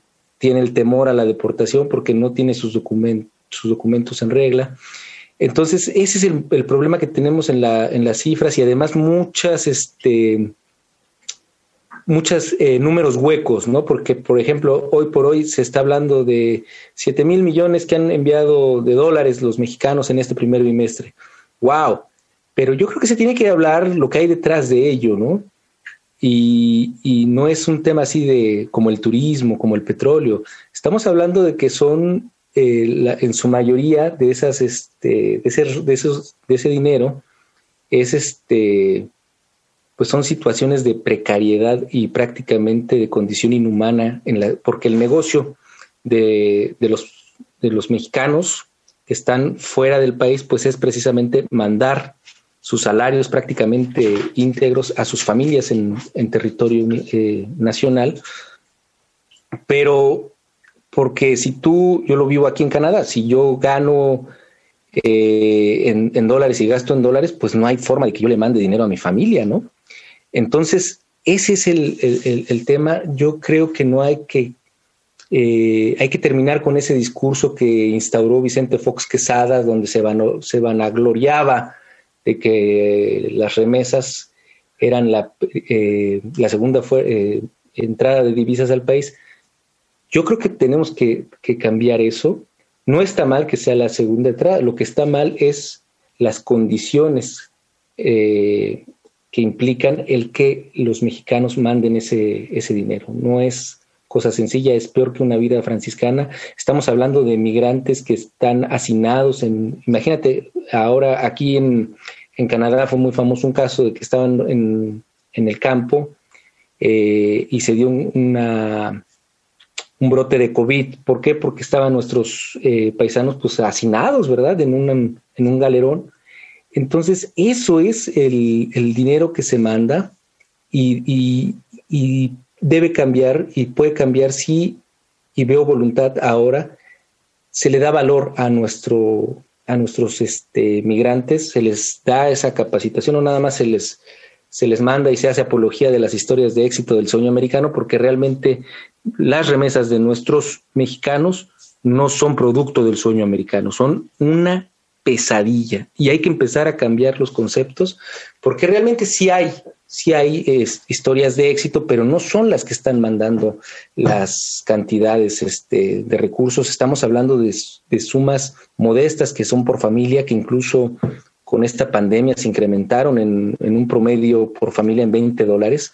tiene el temor a la deportación porque no tiene sus, documentos, en regla. Entonces, ese es el, problema que tenemos en, la, en, las cifras y además muchas, este, muchos eh, números huecos, ¿no? Porque, por ejemplo, hoy por hoy se está hablando de 7 mil millones que han enviado de dólares los mexicanos en este primer bimestre. ¡Wow! Pero yo creo que se tiene que hablar lo que hay detrás de ello, ¿no? Y, no es un tema así de como el turismo, como el petróleo. Estamos hablando de que son eh, en su mayoría de esas, este, de ese, de esos, de ese dinero, es este, pues son situaciones de precariedad y prácticamente de condición inhumana, en la, porque el negocio de, de, los, de los mexicanos que están fuera del país, pues es precisamente mandar sus salarios prácticamente íntegros a sus familias en, territorio eh, nacional, pero porque si tú, yo lo vivo aquí en Canadá, si yo gano eh, en, dólares y gasto en dólares, pues no hay forma de que yo le mande dinero a mi familia, ¿no? Entonces, ese es el, tema. Yo creo que no hay que, eh, hay que terminar con ese discurso que instauró Vicente Fox Quesada, donde se, van, se vanagloriaba de que las remesas eran la, eh, la segunda eh, entrada de divisas al país. Yo creo que tenemos que, cambiar eso. No está mal que sea la segunda entrada, lo que está mal es las condiciones eh, que implican el que los mexicanos manden ese, ese dinero. No es cosa sencilla, es peor que una vida franciscana. Estamos hablando de migrantes que están hacinados en, imagínate, ahora aquí en, en Canadá fue muy famoso un caso de que estaban en, en el campo eh, y se dio una, un brote de COVID. ¿Por qué? Porque estaban nuestros eh, paisanos pues hacinados, ¿verdad? En, en un galerón. Entonces, eso es el, el dinero que se manda y, y, y, debe cambiar y puede cambiar si, y veo voluntad ahora, se le da valor a, nuestro, a nuestros este, migrantes, se les da esa capacitación, o nada más se les, se les manda y se hace apología de las historias de éxito del sueño americano, porque realmente las remesas de nuestros mexicanos no son producto del sueño americano, son una pesadilla. Y hay que empezar a cambiar los conceptos porque realmente sí hay, sí hay historias de éxito, pero no son las que están mandando las cantidades este, de recursos. Estamos hablando de, sumas modestas que son por familia, que incluso con esta pandemia se incrementaron en, en un promedio por familia en 20 dólares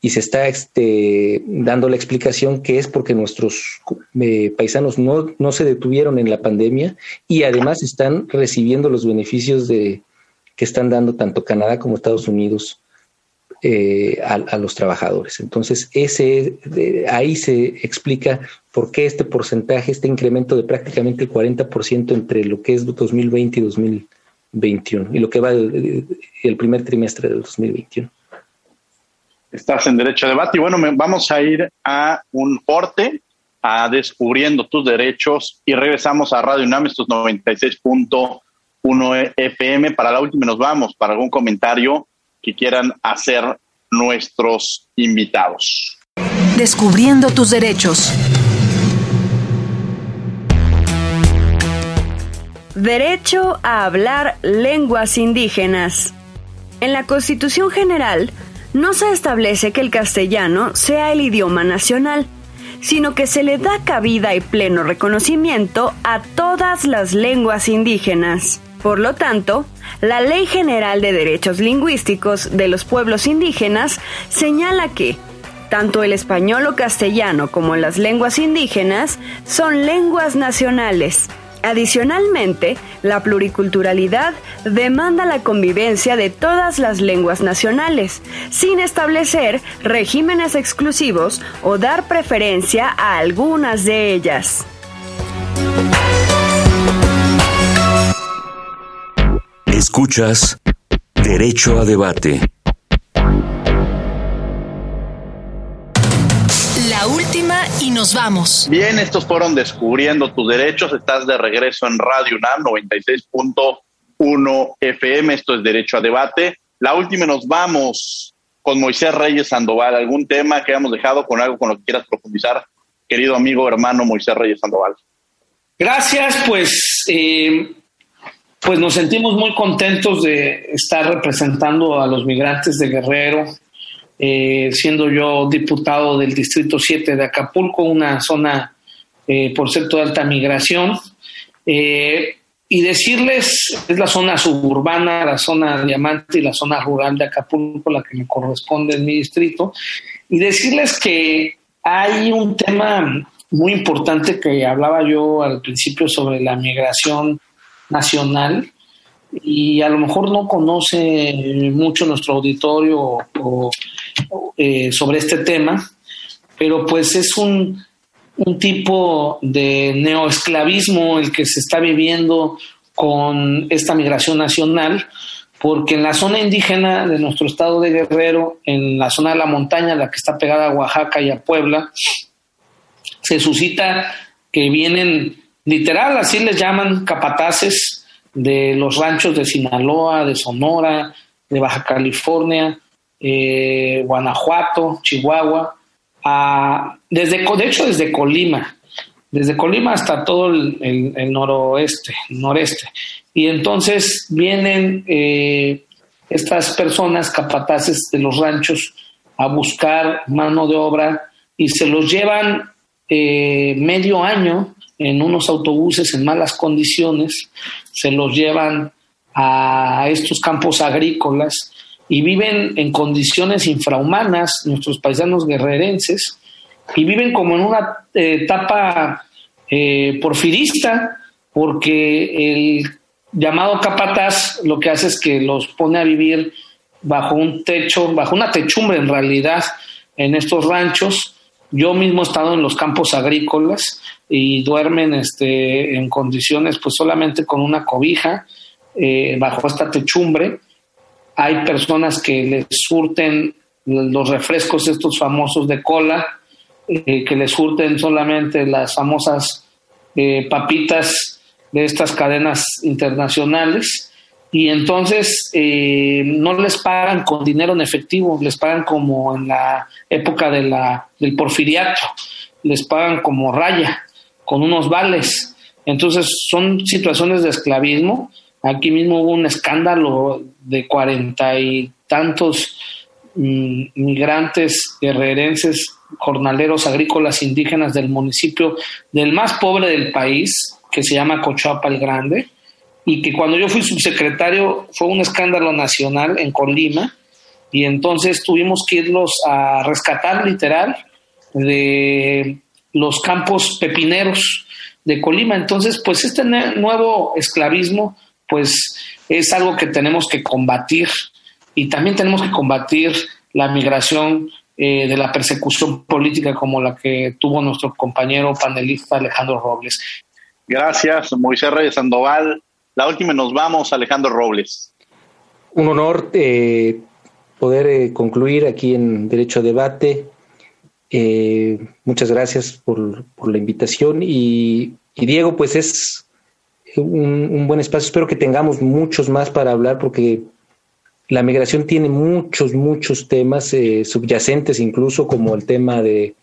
y se está este, dando la explicación que es porque nuestros eh, paisanos no, no, se detuvieron en la pandemia y además están recibiendo los beneficios de, que están dando tanto Canadá como Estados Unidos eh, a, los trabajadores. Entonces, ese, ahí se explica por qué este porcentaje, este incremento de prácticamente el 40% entre lo que es 2020 y 2021 y lo que va el primer trimestre del 2021. Estás en Derecho a Debate y bueno, vamos a ir a un corte, a Descubriendo tus Derechos y regresamos a Radio UNAM, estos 96.1 FM. Para la última nos vamos, para algún comentario que quieran hacer nuestros invitados. Descubriendo tus derechos. Derecho a hablar lenguas indígenas. En la Constitución General, no se establece que el castellano sea el idioma nacional, sino que se le da cabida y pleno reconocimiento a todas las lenguas indígenas. Por lo tanto, la Ley General de Derechos Lingüísticos de los Pueblos Indígenas señala que tanto el español o castellano como las lenguas indígenas son lenguas nacionales Adicionalmente, la pluriculturalidad demanda la convivencia de todas las lenguas nacionales, sin establecer regímenes exclusivos o dar preferencia a algunas de ellas. Escuchas Derecho a Debate. última y nos vamos. Bien, estos fueron Descubriendo tus Derechos. Estás de regreso en Radio UNAM 96.1 FM. Esto es Derecho a Debate. La última y nos vamos con Moisés Reyes Sandoval. ¿Algún tema que hayamos dejado con algo con lo que quieras profundizar, querido amigo, hermano Moisés Reyes Sandoval? Gracias, pues, eh, pues nos sentimos muy contentos de estar representando a los migrantes de Guerrero, eh, siendo yo diputado del Distrito 7 de Acapulco, una zona eh, por cierto de alta migración. Eh, y decirles, es la zona suburbana, la zona diamante y la zona rural de Acapulco, la que me corresponde en mi distrito, y decirles que hay un tema muy importante que hablaba yo al principio sobre la migración nacional y a lo mejor no conoce mucho nuestro auditorio eh, sobre este tema, pero pues es un, un tipo de neoesclavismo el que se está viviendo con esta migración nacional, porque en la zona indígena de nuestro estado de Guerrero, en la zona de la montaña, la que está pegada a Oaxaca y a Puebla, se suscita que vienen, literal, así les llaman capataces, de los ranchos de Sinaloa, de Sonora, de Baja California, eh, Guanajuato, Chihuahua, desde, de hecho desde Colima, desde Colima hasta todo el, noroeste, noreste. Y entonces vienen eh, estas personas capataces de los ranchos a buscar mano de obra y se los llevan eh, medio año en unos autobuses en malas condiciones, se los llevan a estos campos agrícolas y viven en condiciones infrahumanas nuestros paisanos guerrerenses y viven como en una eh, etapa eh, porfirista, porque el llamado capataz lo que hace es que los pone a vivir bajo un techo, bajo una techumbre en realidad, en estos ranchos. Yo mismo he estado en los campos agrícolas y duermen este, en condiciones pues solamente con una cobija eh, bajo esta techumbre. Hay personas que les surten los refrescos estos famosos de cola, eh, que les surten solamente las famosas eh, papitas de estas cadenas internacionales y entonces eh, no les pagan con dinero en efectivo, les pagan como en la época de la, del porfiriato, les pagan como raya, con unos vales. Entonces son situaciones de esclavismo. Aquí mismo hubo un escándalo de cuarenta y tantos mm, migrantes guerrerenses, jornaleros agrícolas indígenas del municipio del más pobre del país, que se llama Cochoapa el Grande, y que cuando yo fui subsecretario fue un escándalo nacional en Colima y entonces tuvimos que irlos a rescatar literal de los campos pepineros de Colima. Entonces, pues este nuevo esclavismo, pues es algo que tenemos que combatir y también tenemos que combatir la migración eh, de la persecución política como la que tuvo nuestro compañero panelista Alejandro Robles. Gracias, Moisés Reyes Sandoval. La última nos vamos, Alejandro Robles. Un honor eh, poder eh, concluir aquí en Derecho a Debate. Eh, muchas gracias por, la invitación y, Diego, pues es un, buen espacio. Espero que tengamos muchos más para hablar porque la migración tiene muchos, muchos temas subyacentes, incluso como el tema de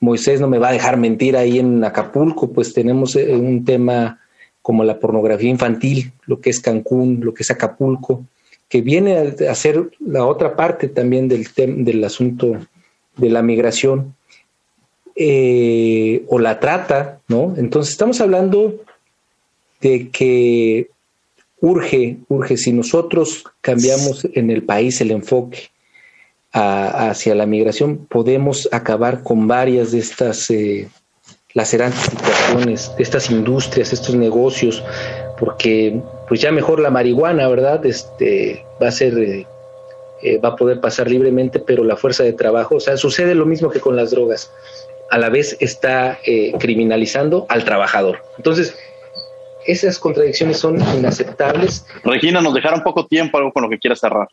Moisés no me va a dejar mentir ahí en Acapulco, pues tenemos un tema como la pornografía infantil, lo que es Cancún, lo que es Acapulco, que viene a ser la otra parte también del, del asunto de la migración eh, o la trata, ¿no? Entonces estamos hablando de que urge, urge, si nosotros cambiamos en el país el enfoque hacia la migración, podemos acabar con varias de estas eh, lacerantes situaciones de estas industrias, estos negocios, porque pues ya mejor la marihuana, ¿verdad? Este va a ser eh, eh, va a poder pasar libremente, pero la fuerza de trabajo, o sea, sucede lo mismo que con las drogas. A la vez está eh, criminalizando al trabajador. Entonces, esas contradicciones son inaceptables. Regina, nos dejaron poco tiempo, algo con lo que quieras cerrar.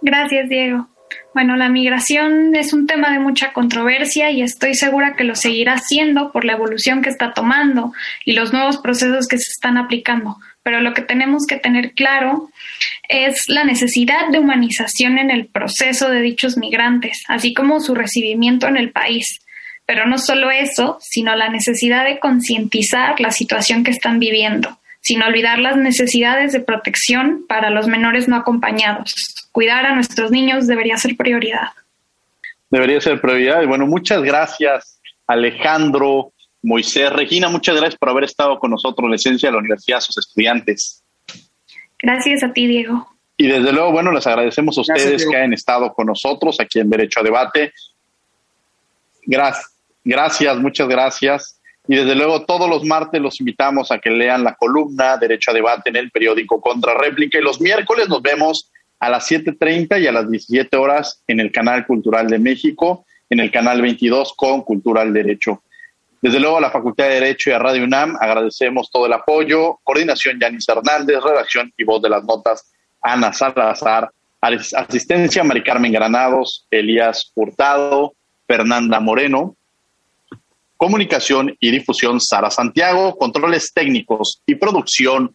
Gracias, Diego. Bueno, la migración es un tema de mucha controversia y estoy segura que lo seguirá siendo por la evolución que está tomando y los nuevos procesos que se están aplicando. Pero lo que tenemos que tener claro es la necesidad de humanización en el proceso de dichos migrantes, así como su recibimiento en el país. Pero no solo eso, sino la necesidad de concientizar la situación que están viviendo sin olvidar las necesidades de protección para los menores no acompañados. Cuidar a nuestros niños debería ser prioridad. Debería ser prioridad. Y bueno, muchas gracias, Alejandro, Moisés, Regina, muchas gracias por haber estado con nosotros en la esencia de la universidad, a sus estudiantes. Gracias a ti, Diego. Y desde luego, bueno, les agradecemos a ustedes que hayan estado con nosotros aquí en Derecho a Debate. Gracias, gracias, muchas gracias. Y desde luego todos los martes los invitamos a que lean la columna Derecho a Debate en el periódico Contra Réplica y los miércoles nos vemos a las 7.30 y a las 17 horas en el Canal Cultural de México, en el Canal 22 con Cultural Derecho. Desde luego a la Facultad de Derecho y a Radio UNAM agradecemos todo el apoyo, coordinación Yanis Hernández, redacción y voz de las notas Ana Salazar, asistencia Mari Carmen Granados, Elías Hurtado, Fernanda Moreno, comunicación y difusión Sara Santiago, controles técnicos y producción